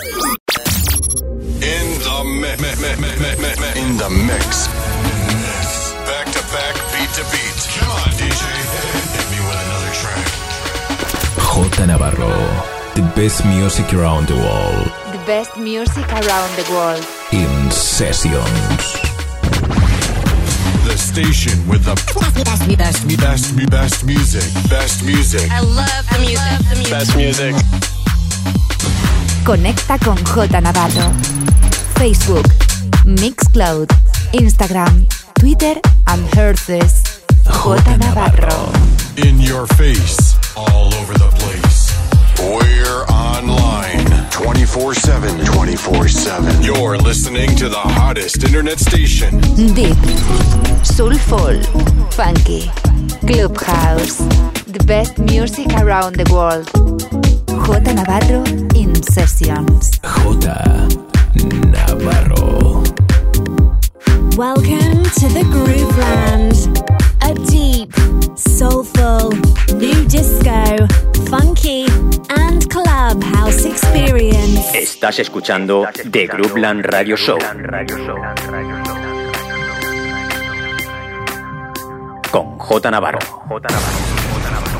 In the mix. In the mix. Back to back, beat to beat. Come on, DJ. Hit me with another track. J Navarro. The best music around the world. The best music around the world. In sessions. The station with the best, best, best, best music. Best music. I love the music. Best music. Conecta con J Navarro. Facebook, Mixcloud, Instagram, Twitter and Herces. J Navarro. In your face. All over the place. We're online 24 7. 24 7. You're listening to the hottest internet station. Deep, Soulful, Funky, Clubhouse. The best music around the world. J Navarro in Sessions. J Navarro. Welcome to the Grooveland. A deep, soulful, new disco, funky, and clubhouse experience. Estás escuchando The Grooveland Radio Show con J Navarro. J Navarro.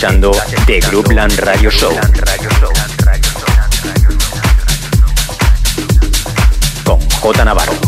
Escuchando The Groupland Radio Show. Con J Navarro. J Navarro.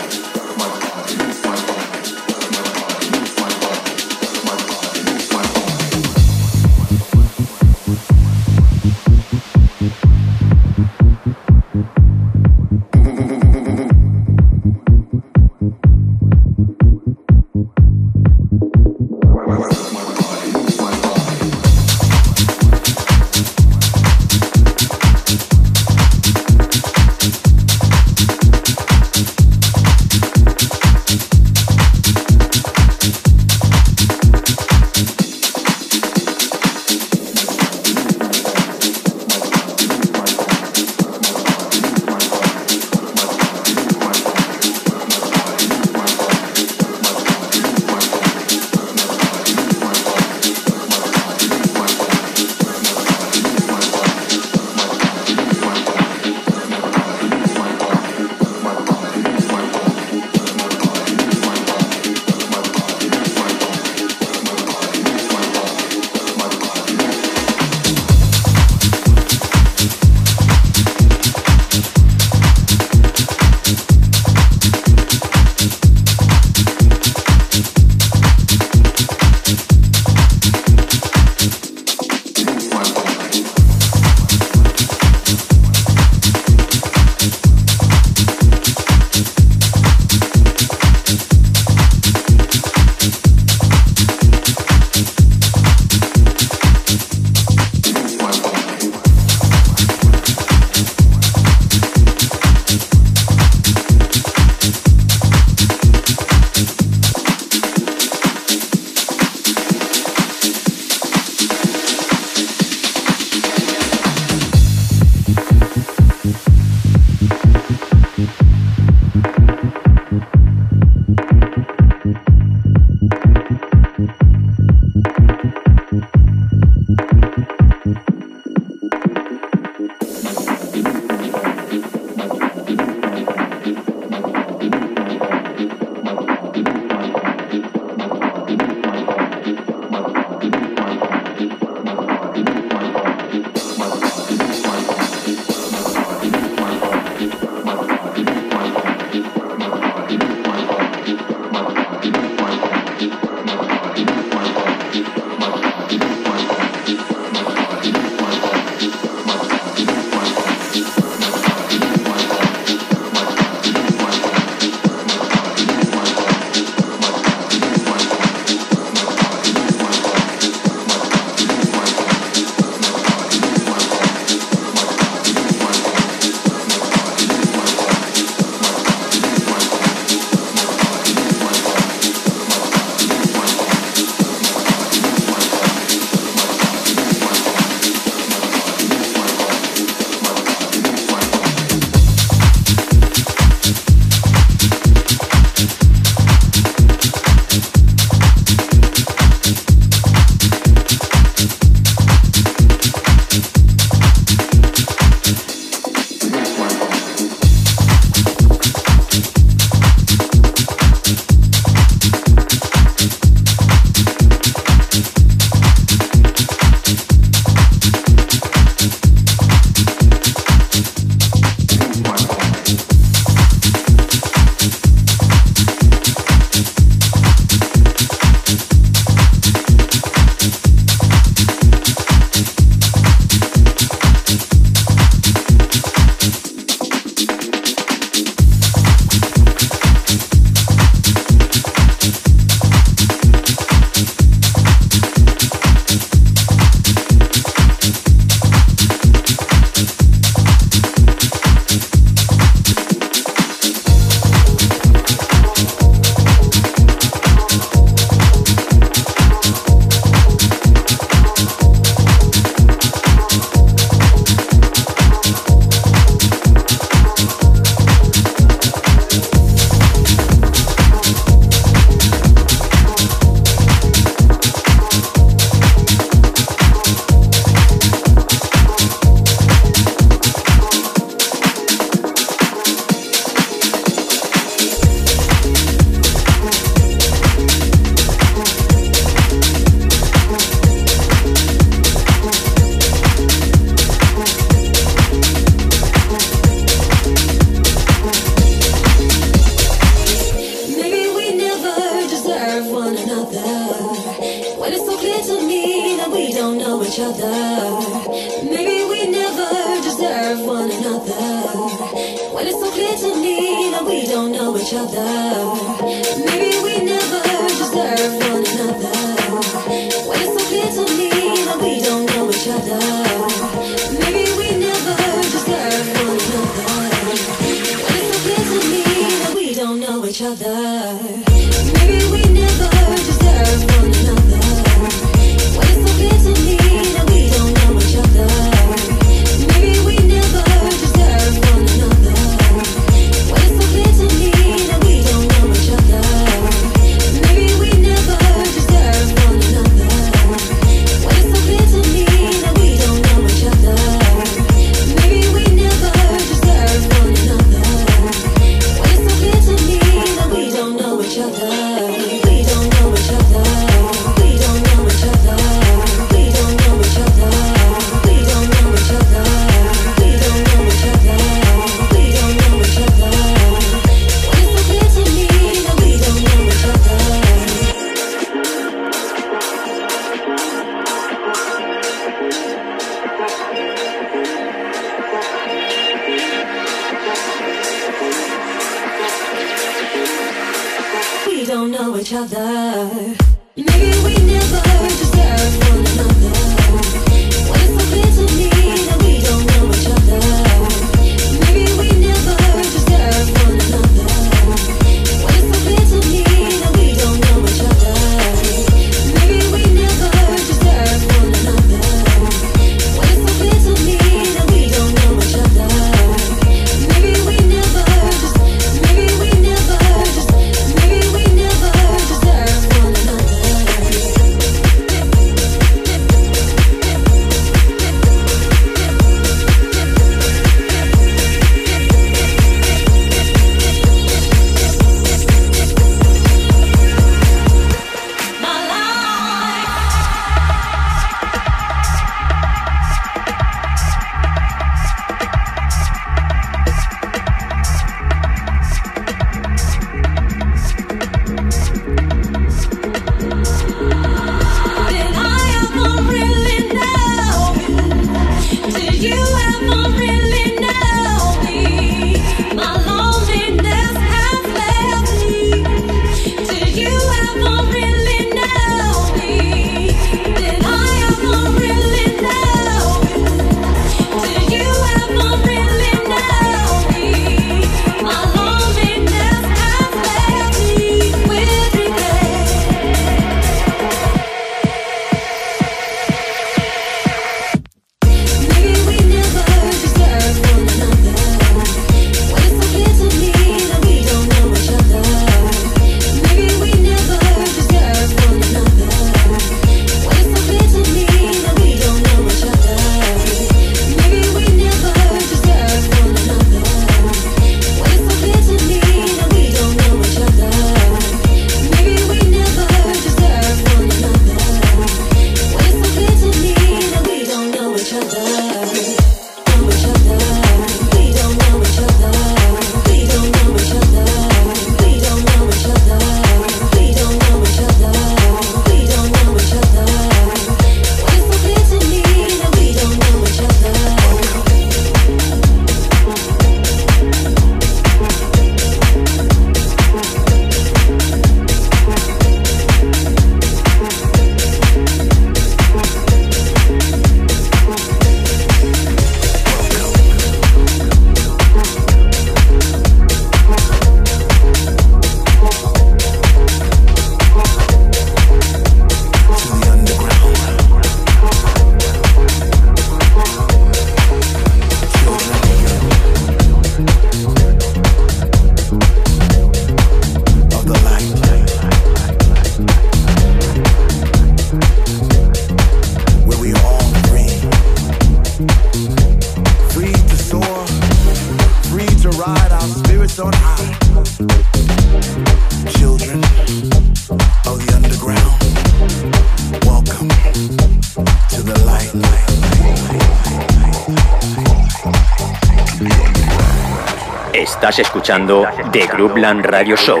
Escuchando The Groupland Radio Show.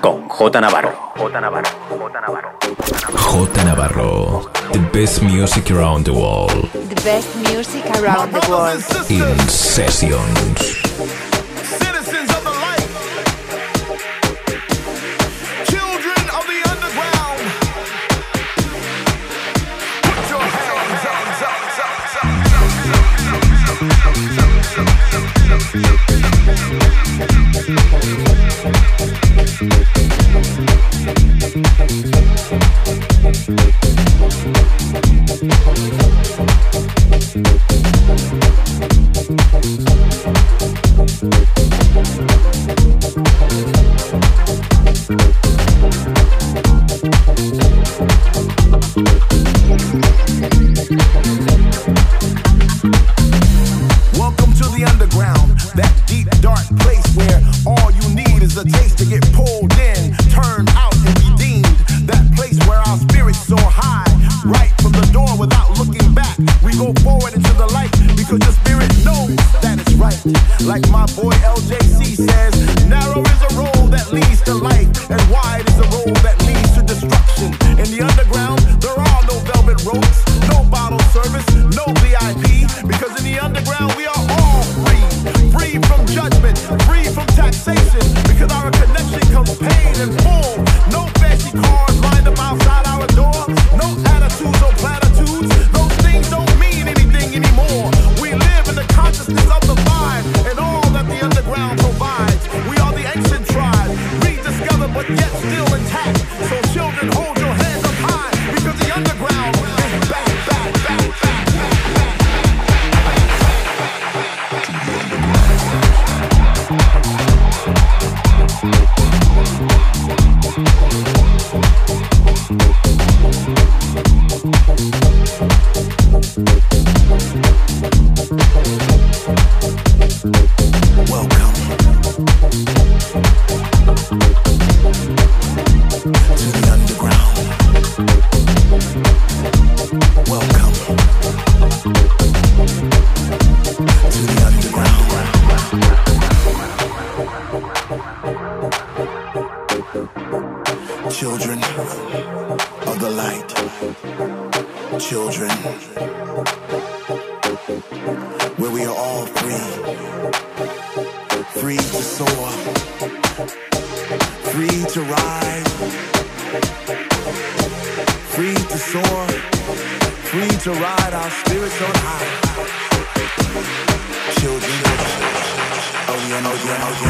Con J Navarro. J Navarro. J Navarro. The best music around the world. The best music around the world. In sessions. Thank Children of the light. Children. Where we are all free. Free to soar. Free to rise. Free to soar. Free to ride our spirits on high. Children of the light.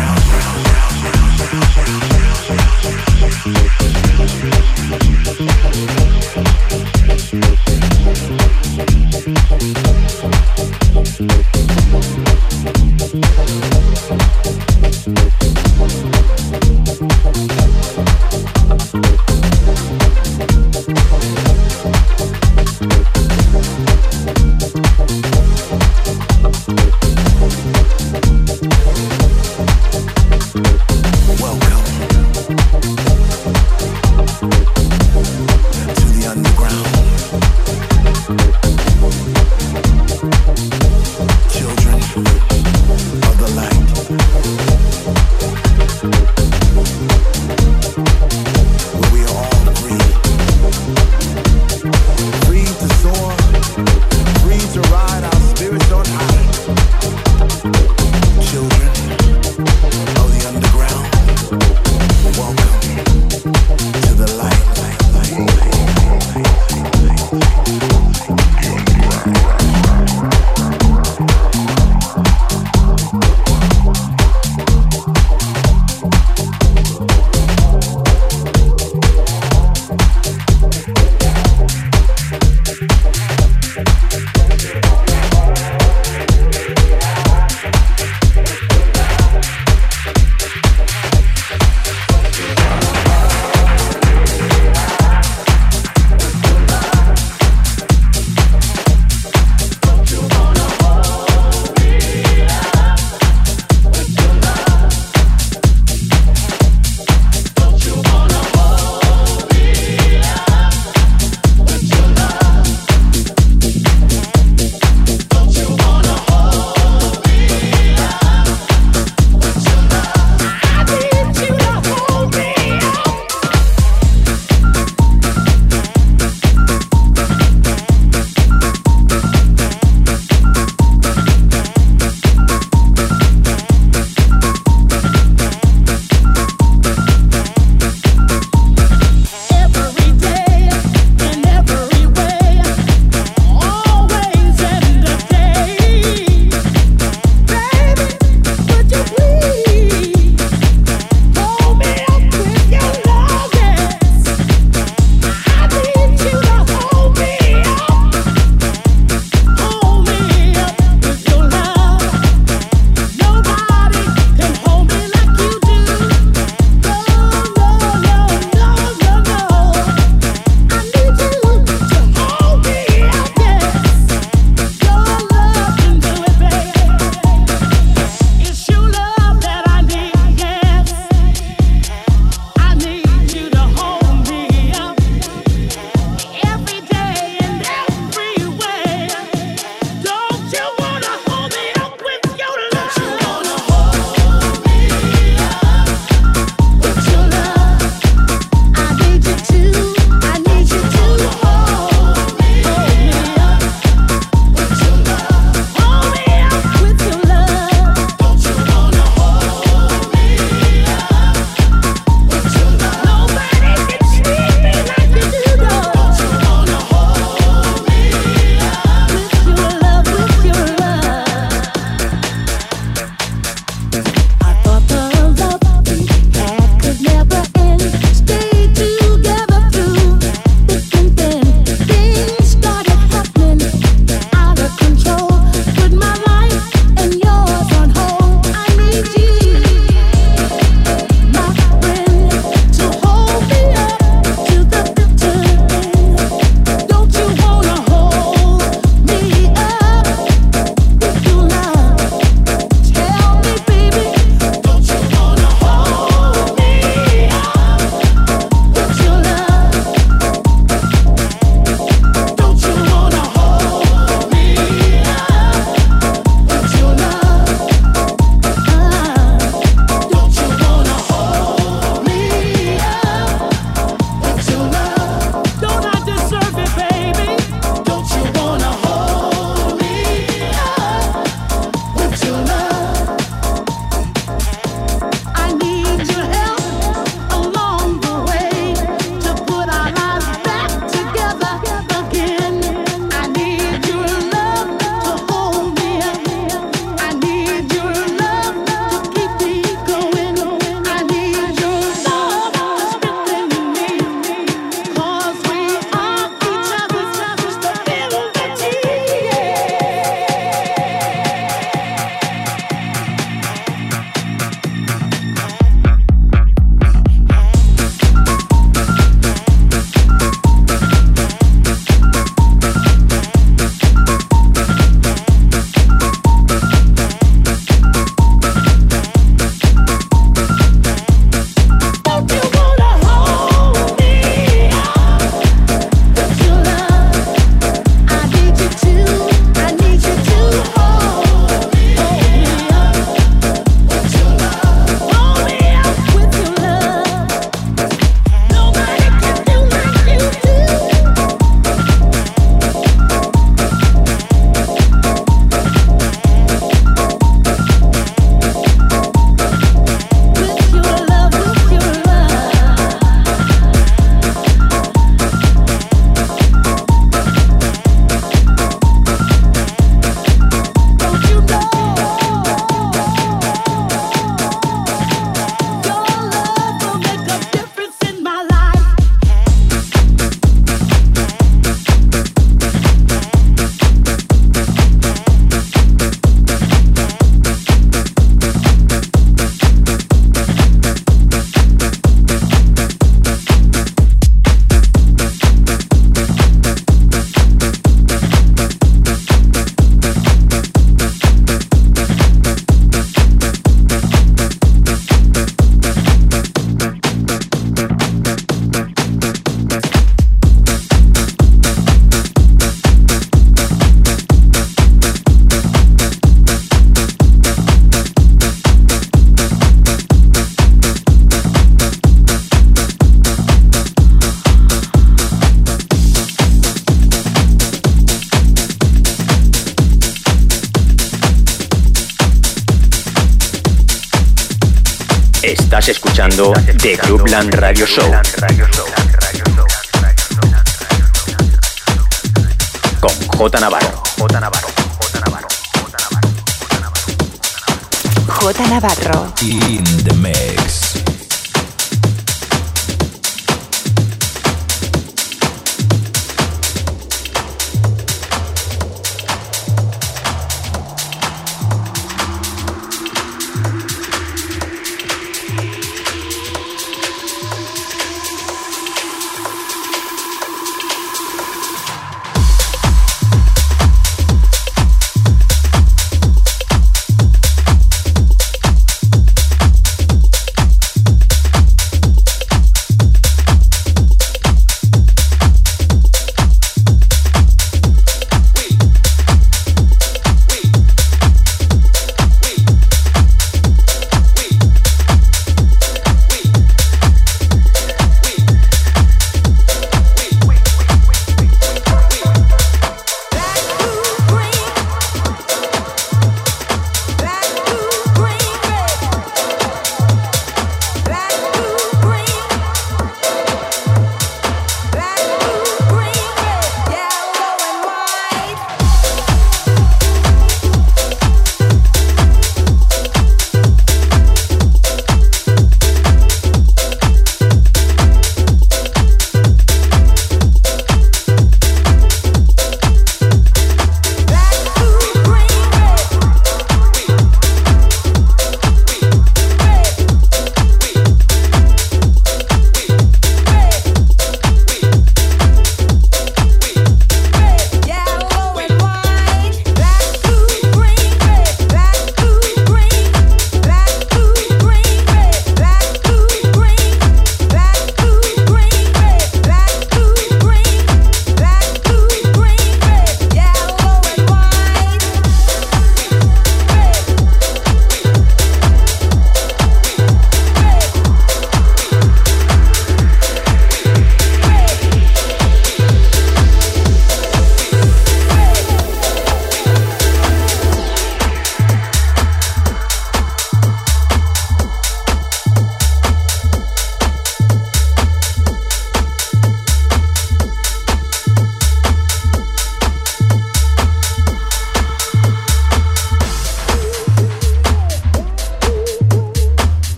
The Groupland Radio Show. Con J Navarro. J Navarro. J Navarro. In the mix.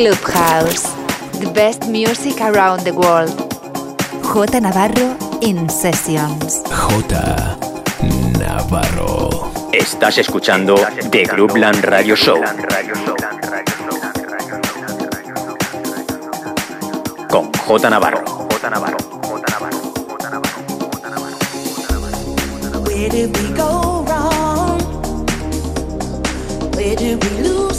Clubhouse. The best music around the world. J Navarro in Sessions. J Navarro. Estás escuchando The Clubland Radio Show. Con J Navarro. J Navarro. Where did we go wrong? Where did we lose?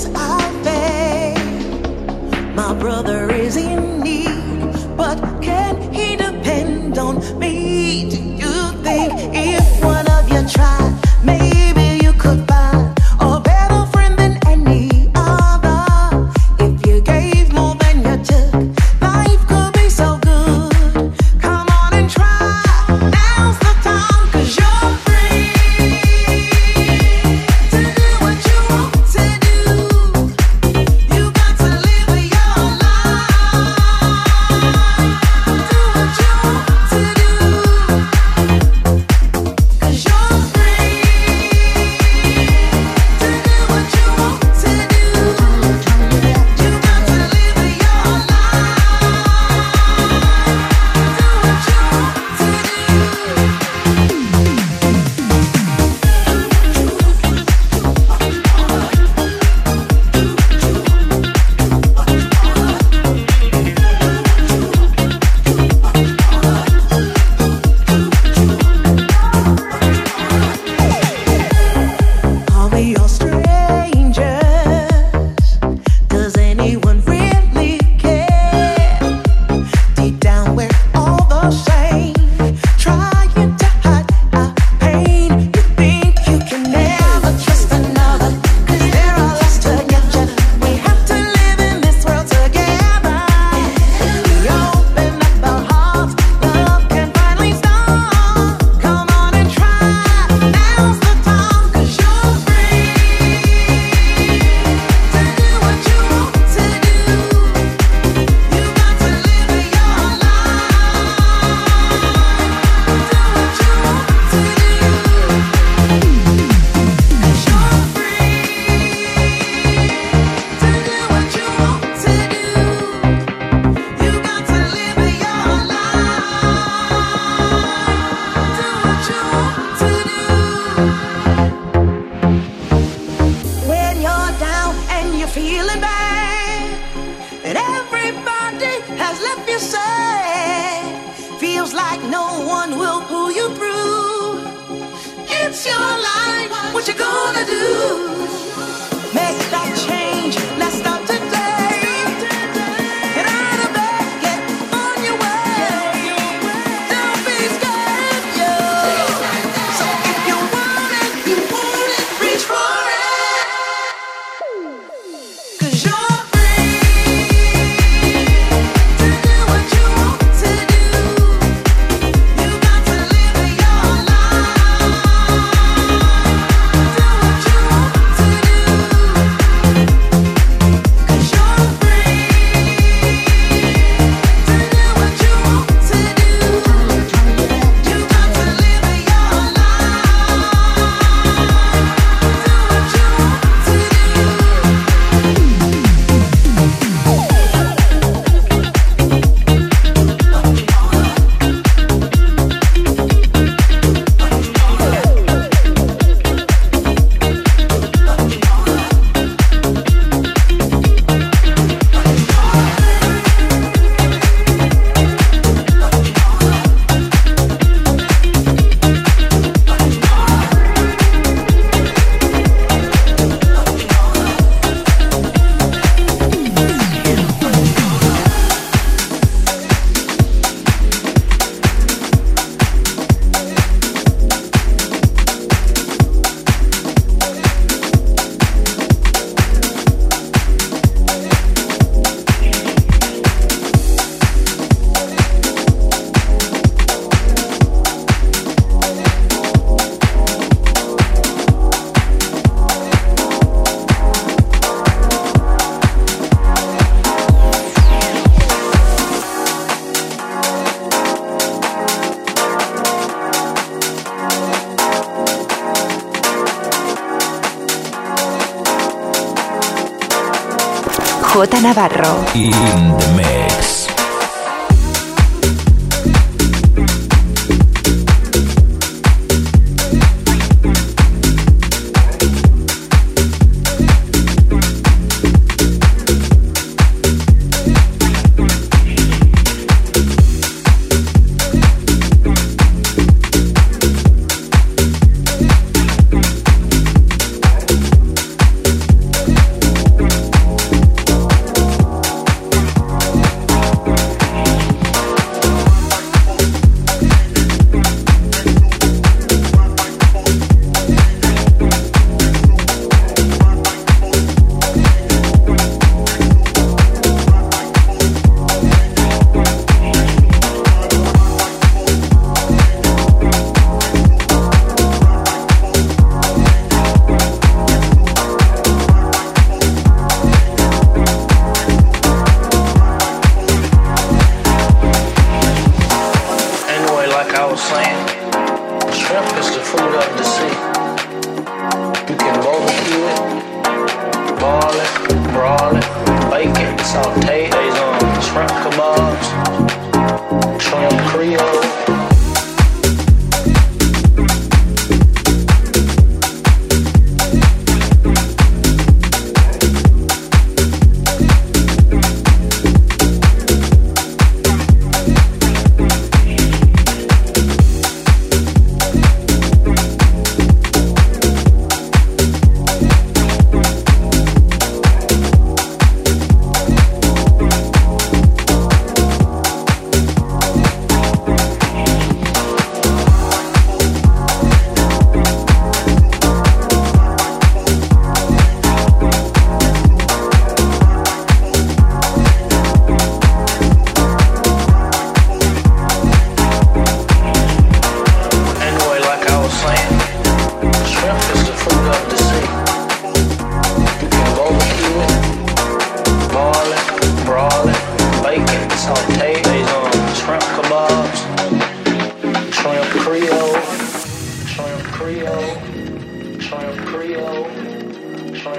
my brother is in need, but can he depend on me? Do you think if one of you?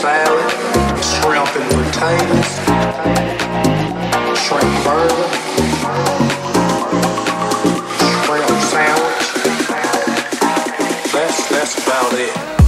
salad, shrimp and potatoes, shrimp burger, shrimp sandwich. That's, that's about it.